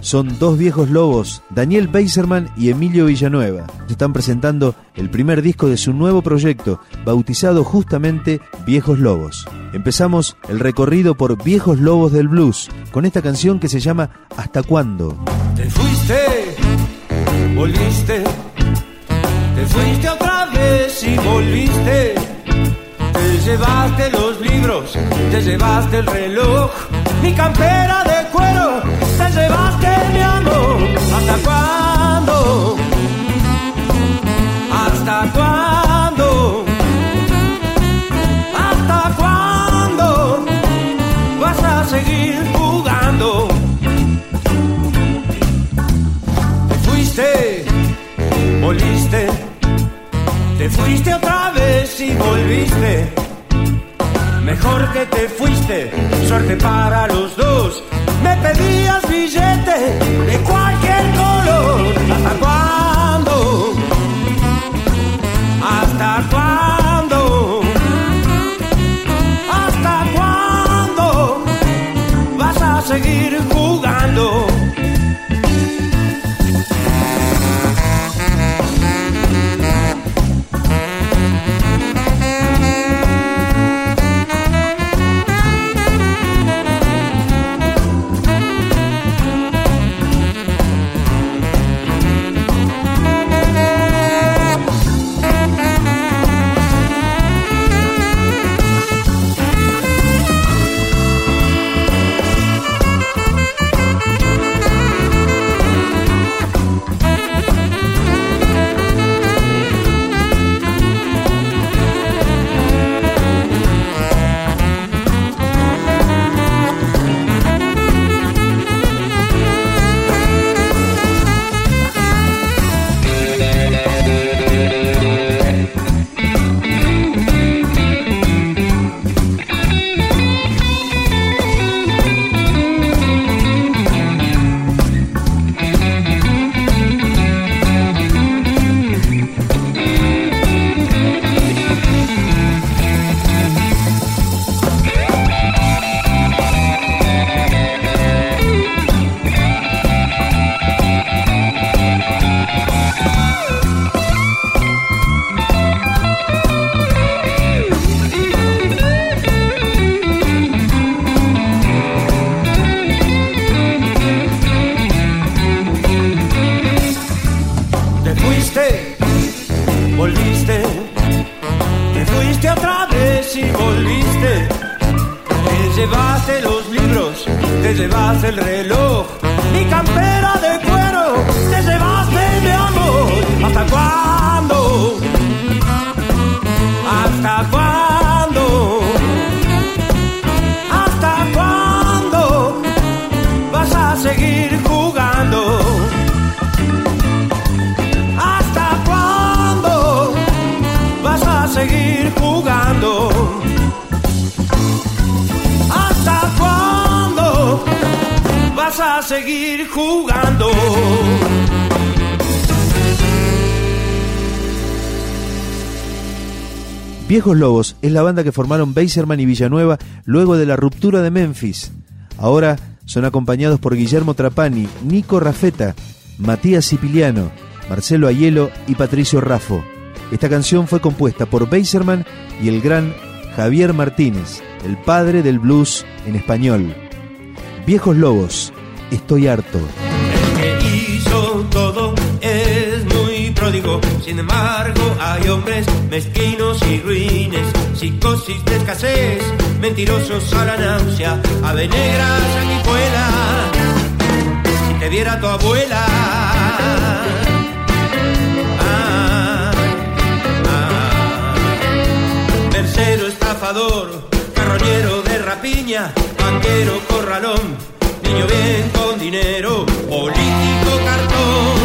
Son dos viejos lobos, Daniel Beiserman y Emilio Villanueva. Están presentando el primer disco de su nuevo proyecto, bautizado justamente Viejos Lobos. Empezamos el recorrido por Viejos Lobos del Blues, con esta canción que se llama ¿Hasta cuándo? Te fuiste, volviste, te fuiste otra vez y volviste. Te llevaste los libros, te llevaste el reloj, mi campera de cuero, amor. ¿Hasta cuándo? ¿Hasta cuándo? ¿Hasta cuándo vas a seguir jugando? Te fuiste, volviste, te fuiste otra vez y volviste. Mejor que te fuiste, suerte para los dos. Me pedías seguir seguir jugando? Viejos Lobos es la banda que formaron Beiserman y Villanueva luego de la ruptura de Memphis. Ahora son acompañados por Guillermo Trapani, Nico Rafeta, Matías Siciliano, Marcelo Ayelo y Patricio Raffo. Esta canción fue compuesta por Beiserman y el gran Javier Martínez, el padre del blues en español. Viejos Lobos, estoy harto. El que hizo todo es muy pródigo. Sin embargo, hay hombres mezquinos y ruines, psicosis de escasez, mentirosos a la náusea, ave negra, sanguijuela. Si te viera tu abuela. Ah, ah. Tercero estafador, carroñero de rapiña, banquero corralón, niño bien con dinero, político cartón,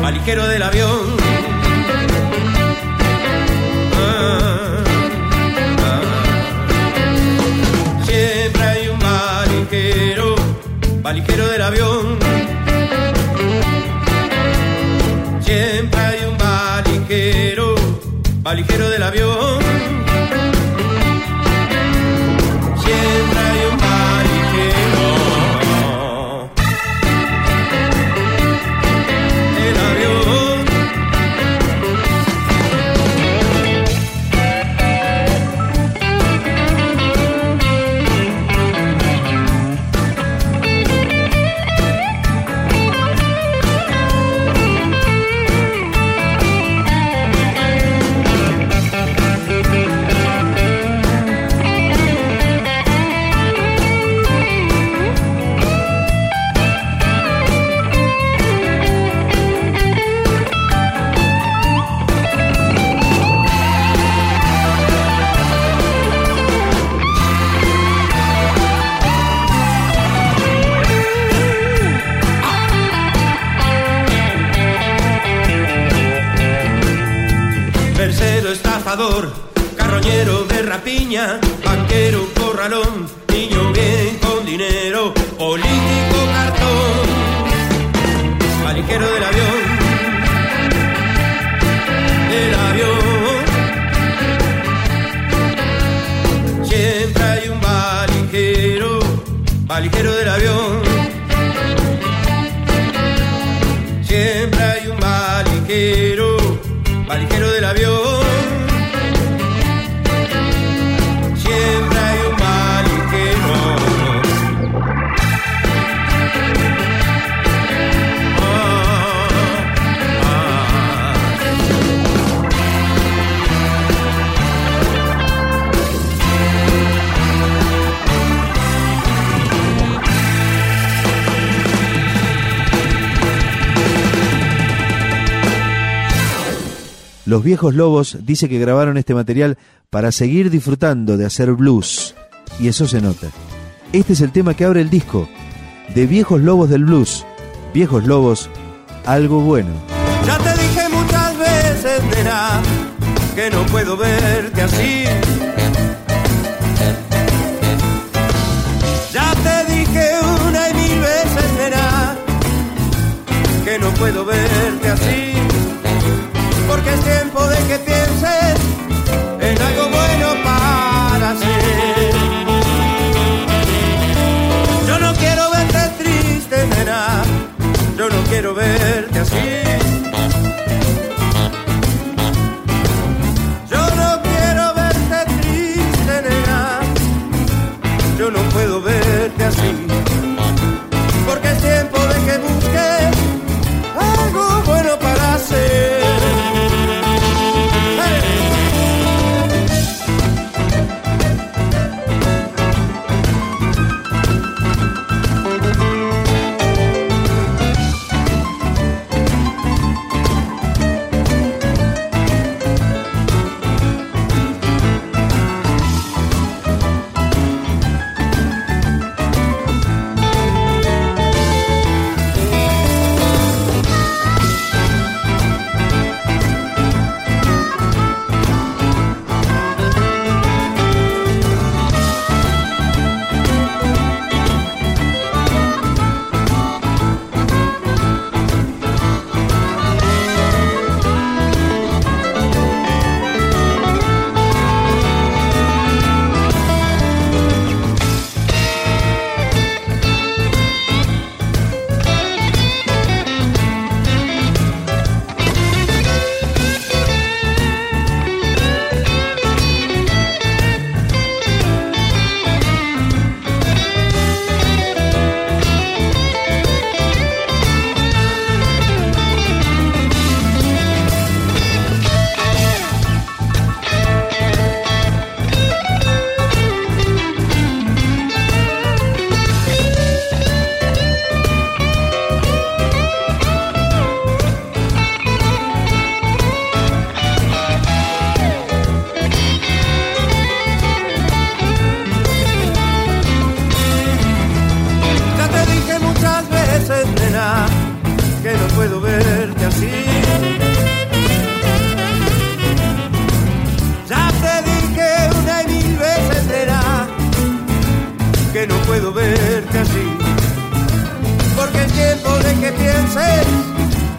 malijero del avión. Ah, ah. Siempre hay un malijero, malijero del avión. Siempre hay un malijero, malijero del avión. Carroñero de rapiña, banquero, corralón, niño bien con dinero, político cartón, malijero del avión, del avión. Siempre hay un valijero, valijero del avión. Siempre hay un valijero, valijero del avión. Los viejos lobos dice que grabaron este material para seguir disfrutando de hacer blues. Y eso se nota. Este es el tema que abre el disco. De Viejos Lobos del Blues. Viejos Lobos, algo bueno. Ya te dije muchas veces, nena, que no puedo verte así. Ya te dije una y mil veces, nena, que no puedo verte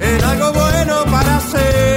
en algo bueno para hacer.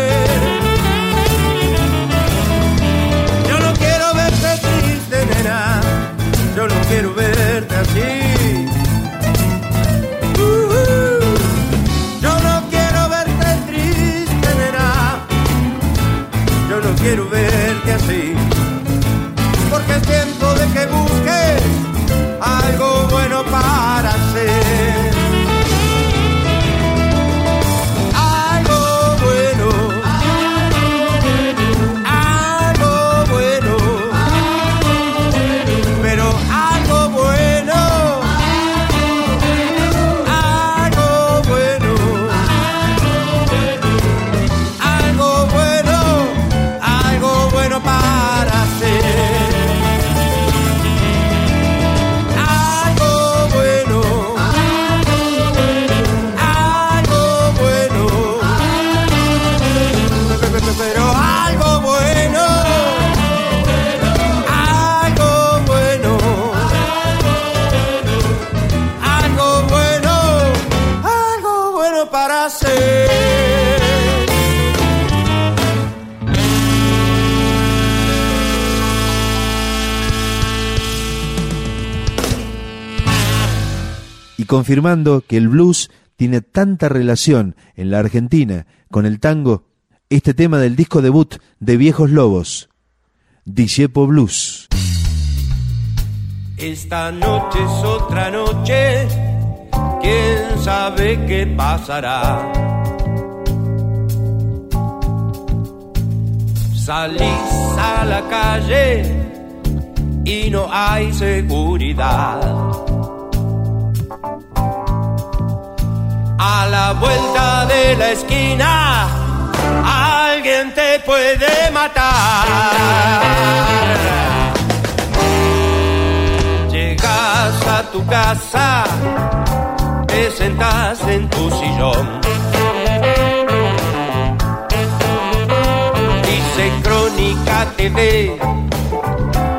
Confirmando que el blues tiene tanta relación en la Argentina con el tango, este tema del disco debut de Viejos Lobos, Disiepo Blues. Esta noche es otra noche, quién sabe qué pasará. Salís a la calle y no hay seguridad a la vuelta de la esquina alguien te puede matar. Llegas a tu casa, te sentas en tu sillón. Dice Crónica TV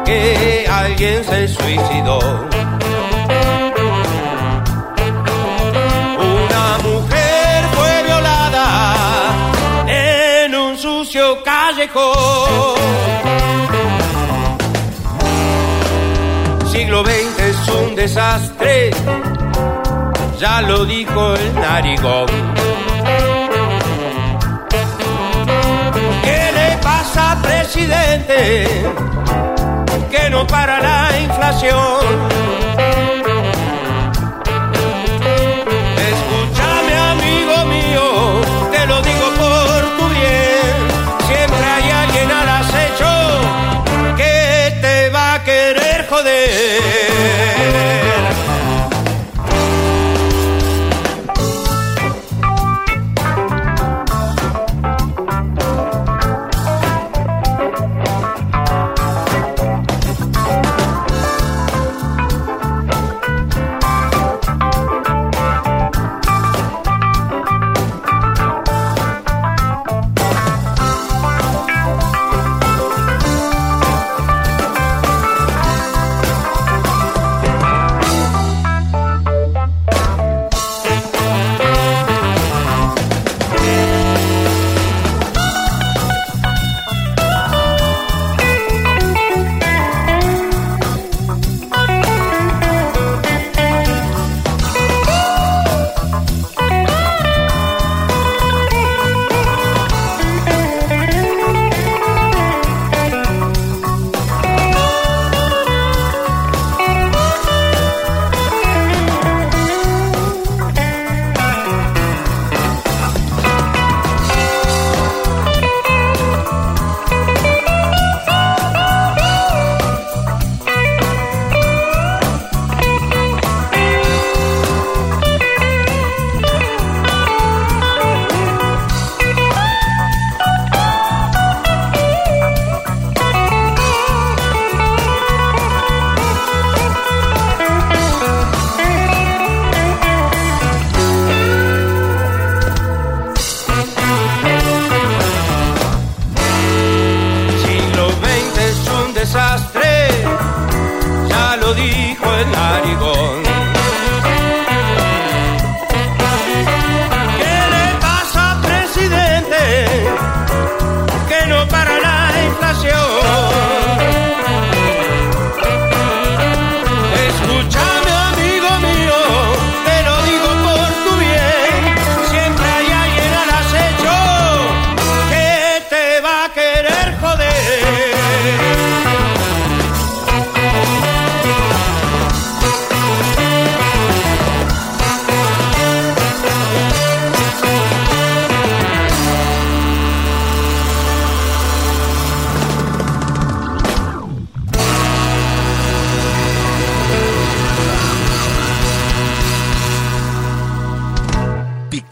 que alguien se suicidó. Siglo XX es un desastre, ya lo dijo el narigón. ¿Qué le pasa, presidente? Que no para la inflación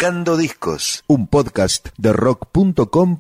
Picando Discos, un podcast de rock.com.